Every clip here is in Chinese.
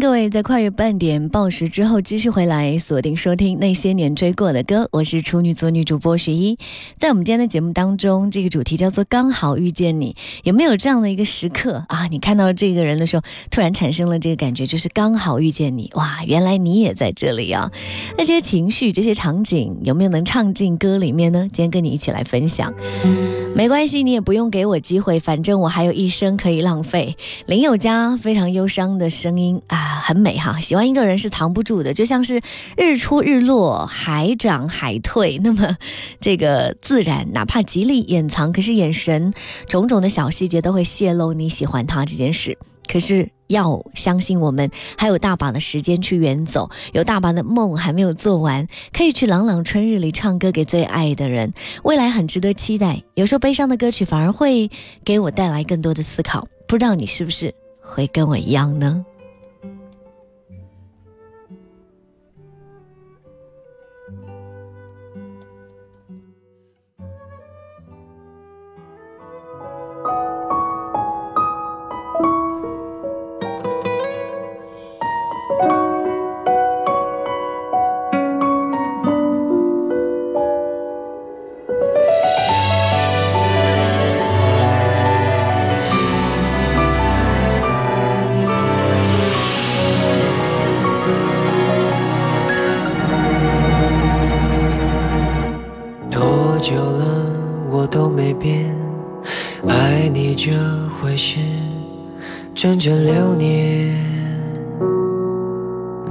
各位在跨越半点报时之后继续回来锁定收听那些年追过的歌，我是处女座女主播徐一。在我们今天的节目当中，这个主题叫做“刚好遇见你”，有没有这样的一个时刻啊？你看到这个人的时候，突然产生了这个感觉，就是刚好遇见你，哇，原来你也在这里啊！那些情绪、这些场景，有没有能唱进歌里面呢？今天跟你一起来分享。没关系，你也不用给我机会，反正我还有一生可以浪费。林宥嘉非常忧伤的声音啊，很美哈。喜欢一个人是藏不住的，就像是日出日落，海涨海退。那么这个自然，哪怕极力掩藏，可是眼神种种的小细节都会泄露你喜欢他这件事。可是要相信，我们还有大把的时间去远走，有大把的梦还没有做完，可以去朗朗春日里唱歌给最爱的人。未来很值得期待。有时候悲伤的歌曲反而会给我带来更多的思考。不知道你是不是会跟我一样呢？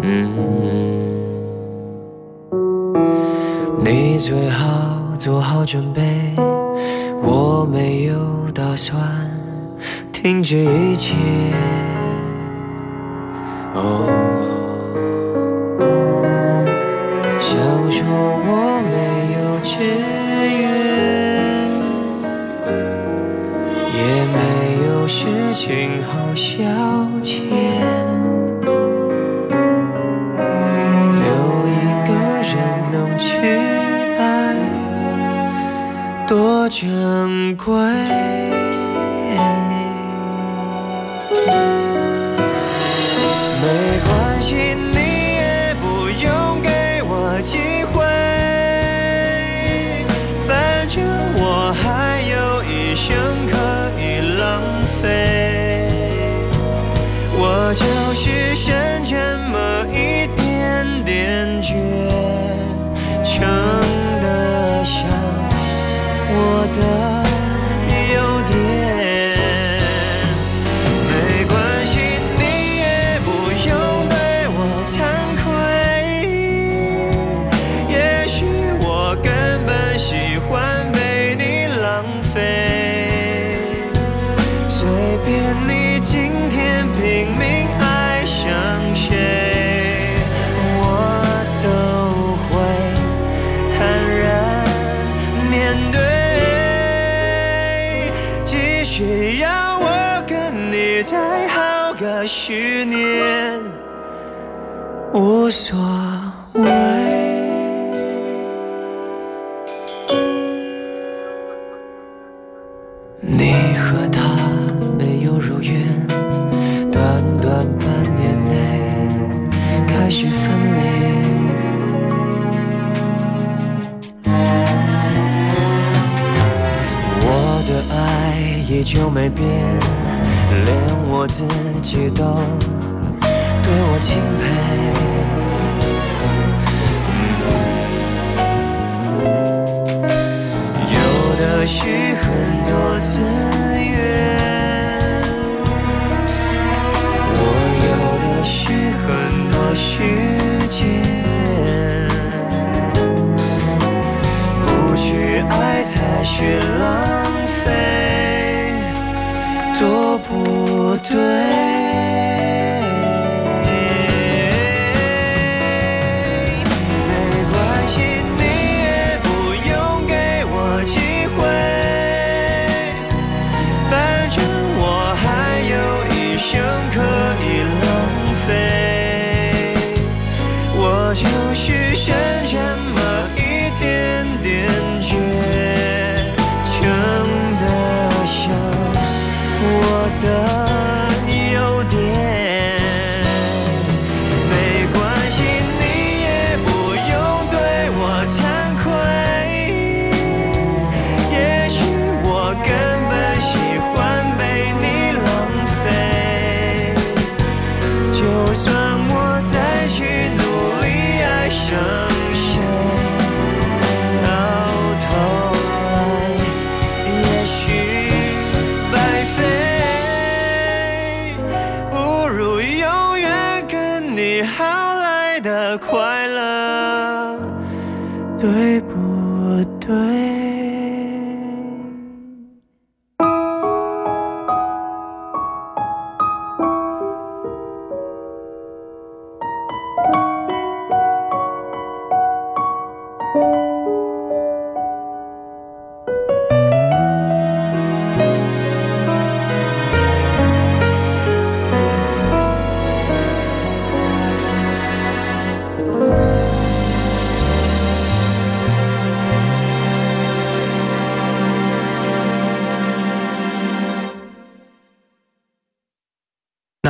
嗯你最好做好准备，我没有打算停止一切。哦。想说我没有志愿，也没有事情好消也许分离。我的爱也就没变连我自己都对我钦佩。有的是很多次时间不去爱才是浪费多不对。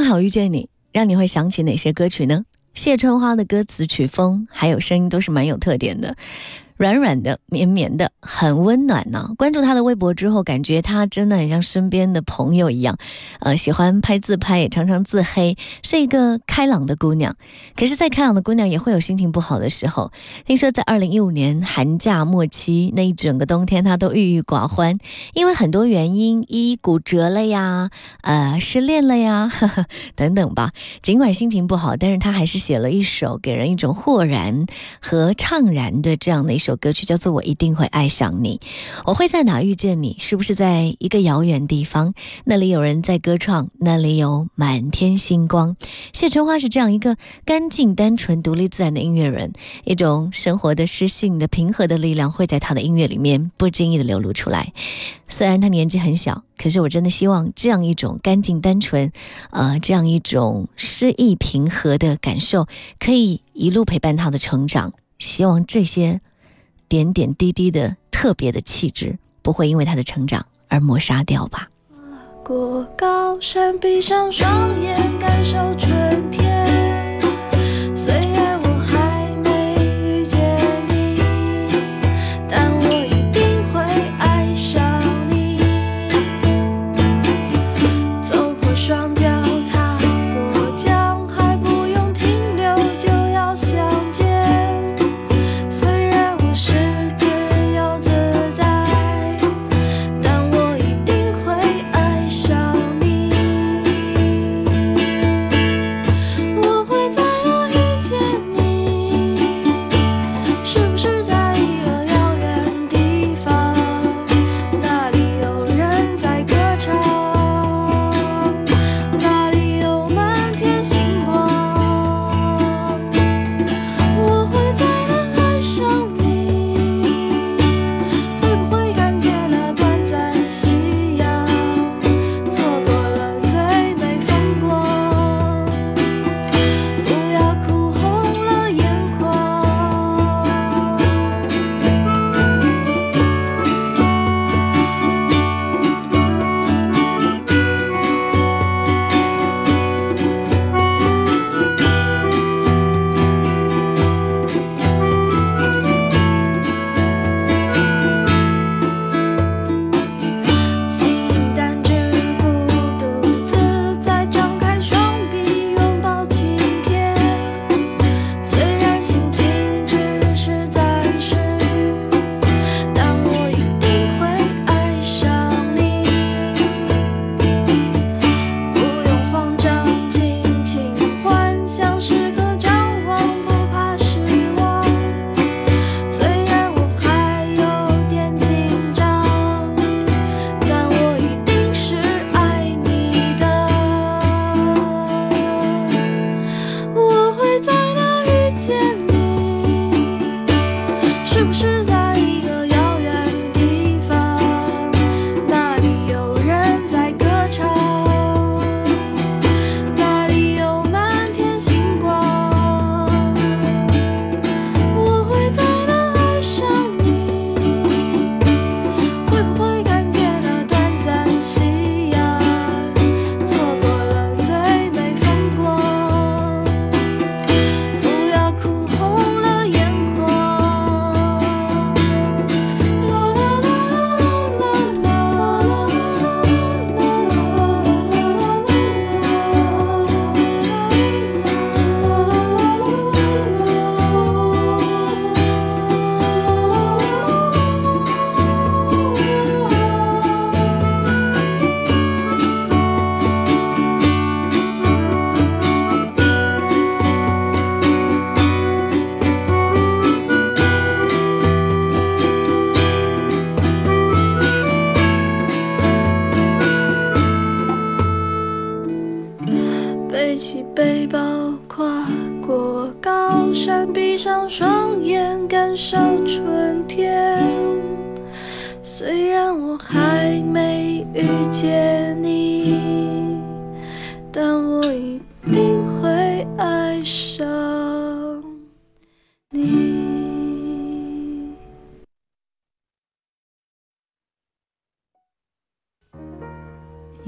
刚好遇见你，让你会想起哪些歌曲呢？谢春花的歌词、曲风还有声音都是蛮有特点的。软软的、绵绵的，很温暖呢、关注她的微博之后，感觉她真的很像身边的朋友一样，呃，喜欢拍自拍，也常常自黑，是一个开朗的姑娘。可是，再开朗的姑娘也会有心情不好的时候。听说在二零一五年寒假末期那一整个冬天，她都郁郁寡欢，因为很多原因，一骨折了呀，呃，失恋了呀，呵 呵等等吧。尽管心情不好，但是她还是写了一首给人一种豁然和怅然的这样的一首首歌曲，叫做《我一定会爱上你》。我会在哪遇见你？是不是在一个遥远地方？那里有人在歌唱，那里有满天星光。谢春花是这样一个干净、单纯、独立自然的音乐人，一种生活的诗性的平和的力量会在她的音乐里面不经意的流露出来。虽然她年纪很小，可是我真的希望这样一种干净、单纯，呃，这样一种诗意平和的感受，可以一路陪伴她的成长。希望这些点点滴滴的特别的气质，不会因为他的成长而抹杀掉吧。过高山，闭上双眼，感受春天。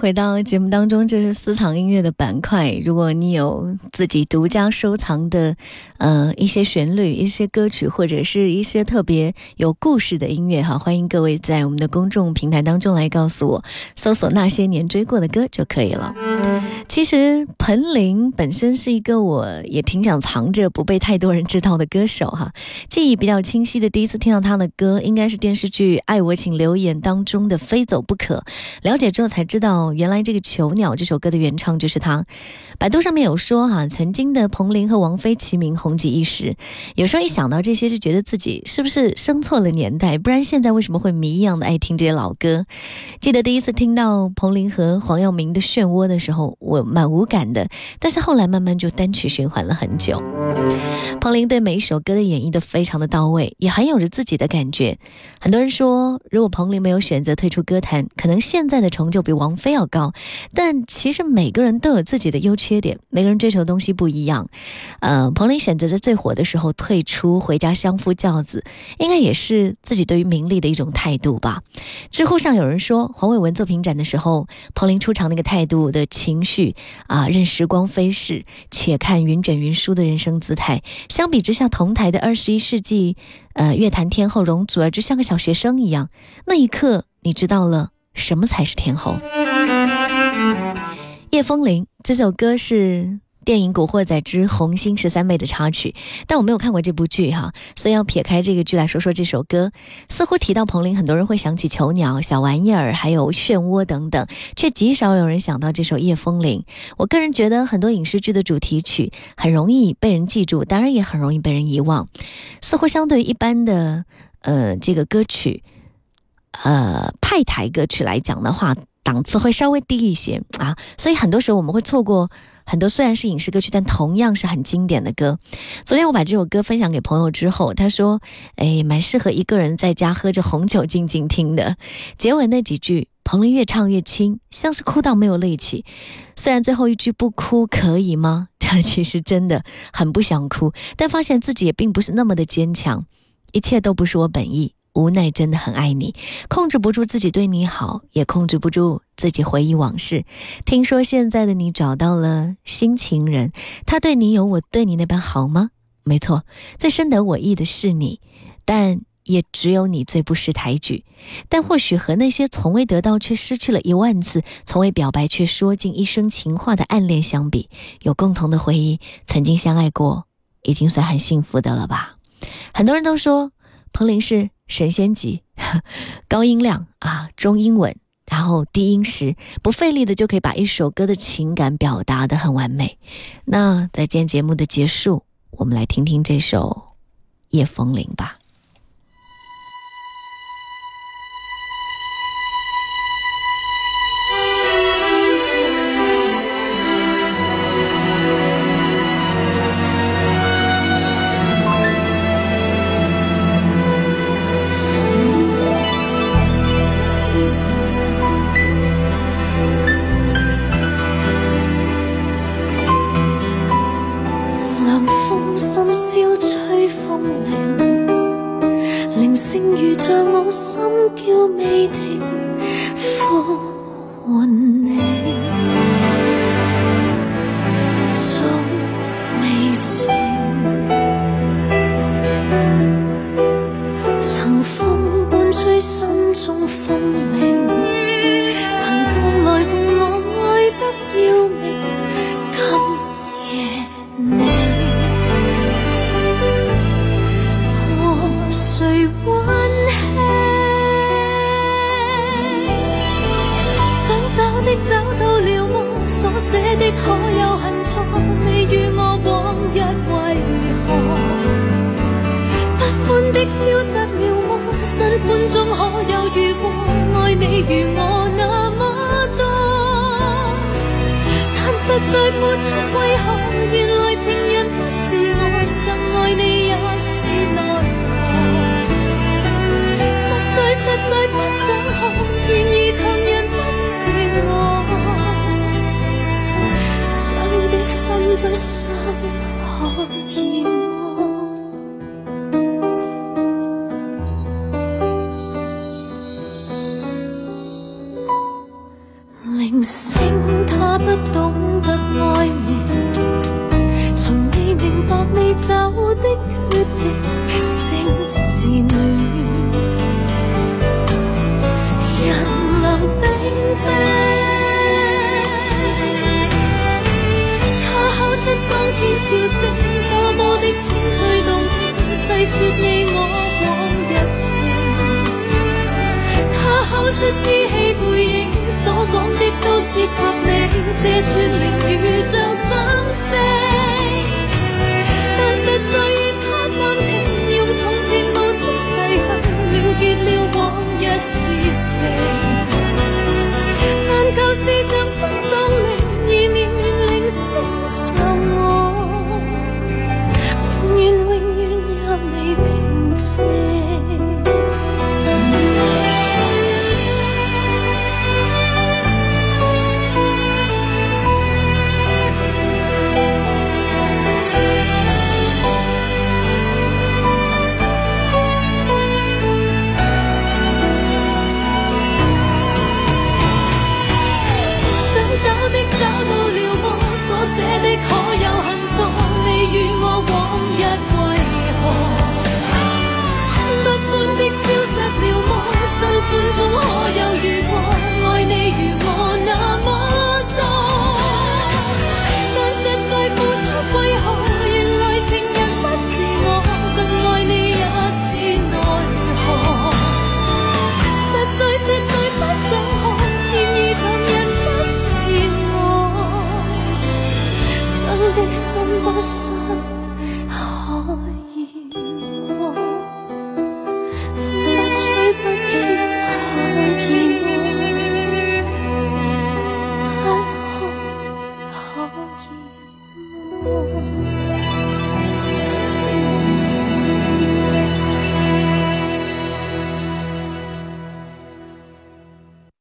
回到节目当中，这是私藏音乐的板块。如果你有自己独家收藏的，呃，一些旋律、一些歌曲，或者是一些特别有故事的音乐，哈，欢迎各位在我们的公众平台当中来告诉我，搜索那些年追过的歌就可以了。其实彭羚本身是一个我也挺想藏着不被太多人知道的歌手哈。记忆比较清晰的第一次听到她的歌，应该是电视剧《爱我请留言》当中的《非走不可》。了解之后才知道，原来这个《囚鸟》这首歌的原唱就是他。百度上面有说哈，曾经的彭羚和王菲齐名红极一时。有时候一想到这些，就觉得自己是不是生错了年代？不然现在为什么会迷一样的爱听这些老歌？记得第一次听到彭羚和黄耀明的《漩涡》的时候，我蛮无感的，但是后来慢慢就单曲循环了很久。彭羚对每一首歌的演绎都非常的到位，也很有着自己的感觉。很多人说，如果彭羚没有选择退出歌坛，可能现在的成就比王菲要高。但其实每个人都有自己的优缺点，每个人追求的东西不一样。呃，彭羚选择在最火的时候退出，回家相夫教子，应该也是自己对于名利的一种态度吧。知乎上有人说，黄伟文作品展的时候，彭羚出场那个态度的情绪啊，任时光飞逝，且看云卷云舒的人生姿态。相比之下，同台的二十一世纪，呃，乐坛天后容祖儿就像个小学生一样。那一刻，你知道了什么才是天后。叶风铃这首歌是电影《古惑仔之红星十三妹》的插曲，但我没有看过这部剧哈，所以要撇开这个剧来说说这首歌。似乎提到彭羚，很多人会想起《囚鸟》、小玩意儿，还有《漩涡》等等，却极少有人想到这首《夜风铃》。我个人觉得，很多影视剧的主题曲很容易被人记住，当然也很容易被人遗忘。似乎相对于一般的呃这个歌曲，呃派台歌曲来讲的话，档次会稍微低一些啊，所以很多时候我们会错过很多虽然是影视歌曲，但同样是很经典的歌。昨天我把这首歌分享给朋友之后，他说：“哎，蛮适合一个人在家喝着红酒静静听的。”结尾那几句，彭羚越唱越轻，像是哭到没有力气。虽然最后一句不哭可以吗？他其实真的很不想哭，但发现自己也并不是那么的坚强。一切都不是我本意。无奈真的很爱你，控制不住自己对你好，也控制不住自己回忆往事。听说现在的你找到了新情人，他对你有我对你那般好吗？没错，最深得我意的是你，但也只有你最不识抬举。但或许和那些从未得到却失去了一万次，从未表白却说尽一生情话的暗恋相比，有共同的回忆，曾经相爱过，已经算很幸福的了吧？很多人都说彭羚是。神仙级，高音量啊，中音稳，然后低音时不费力的就可以把一首歌的情感表达的很完美。那在今天节目的结束，我们来听听这首《夜风铃》吧。实在付出为何？原来情人不是我，更爱你也是奈何。实在实在不想哭，然而同人不是我，想的心不想可以走的決定，聲是暖，人冷冰冰。他敲出当天笑声，多么的清脆动听，细说你我往日情。他口出依稀背影，所讲的都涉及你，這串靈如像心声。但舊事像風葬靈，以綿綿鈴聲着我，永遠永遠讓你平靜。